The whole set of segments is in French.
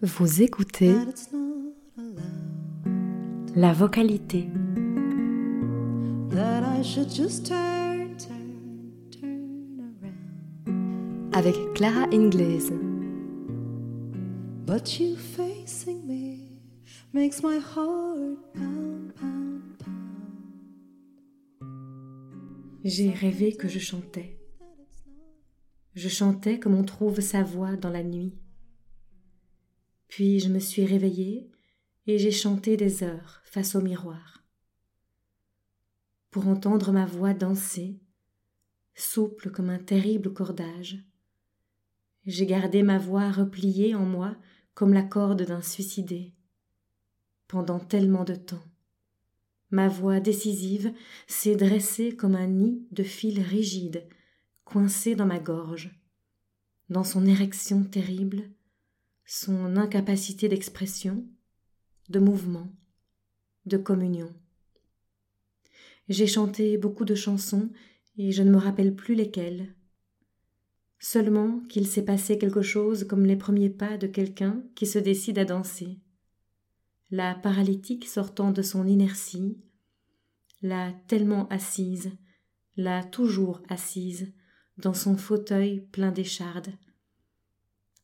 Vous écoutez that it's not allowed. la vocalité. That I should just turn, turn, turn around. avec Clara Ingles. But you facing me makes my heart pound, pound, pound. J'ai rêvé que je chantais. Je chantais comme on trouve sa voix dans la nuit. Puis je me suis réveillée et j'ai chanté des heures face au miroir. Pour entendre ma voix danser, souple comme un terrible cordage, j'ai gardé ma voix repliée en moi comme la corde d'un suicidé. Pendant tellement de temps, ma voix décisive s'est dressée comme un nid de fils rigides coincé dans ma gorge, dans son érection terrible, son incapacité d'expression, de mouvement, de communion. J'ai chanté beaucoup de chansons et je ne me rappelle plus lesquelles. Seulement qu'il s'est passé quelque chose comme les premiers pas de quelqu'un qui se décide à danser. La paralytique sortant de son inertie, la tellement assise, la toujours assise, dans son fauteuil plein d'échardes,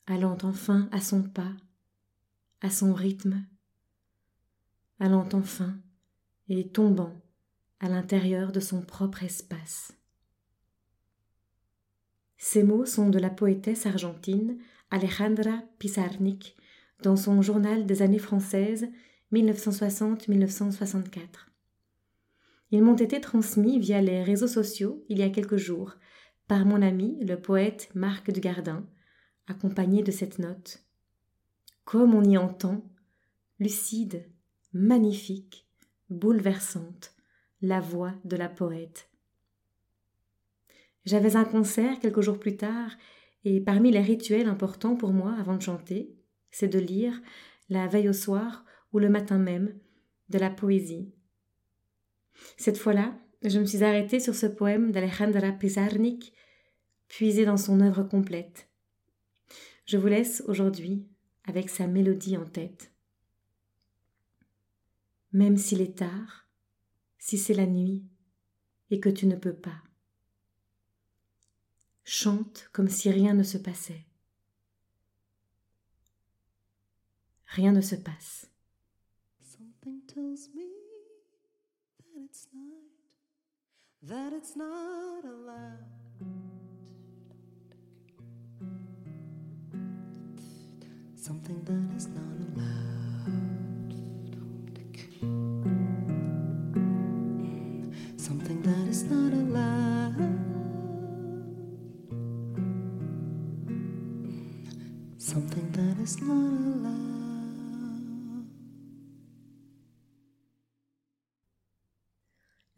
allant enfin à son pas, à son rythme, allant enfin et tombant à l'intérieur de son propre espace. Ces mots sont de la poétesse argentine Alejandra Pizarnik dans son journal des années françaises 1960-1964. Ils m'ont été transmis via les réseaux sociaux il y a quelques jours par mon ami le poète Marc de Gardin, accompagné de cette note. Comme on y entend, lucide, magnifique, bouleversante, la voix de la poète. J'avais un concert quelques jours plus tard, et parmi les rituels importants pour moi avant de chanter, c'est de lire, la veille au soir ou le matin même, de la poésie. Cette fois-là, je me suis arrêtée sur ce poème d'Alejandra Pizarnik, puisé dans son œuvre complète. Je vous laisse aujourd'hui avec sa mélodie en tête. Même s'il est tard, si c'est la nuit et que tu ne peux pas, chante comme si rien ne se passait. Rien ne se passe. That it's not allowed. Something that is not allowed. Something that is not allowed. Something that is not allowed.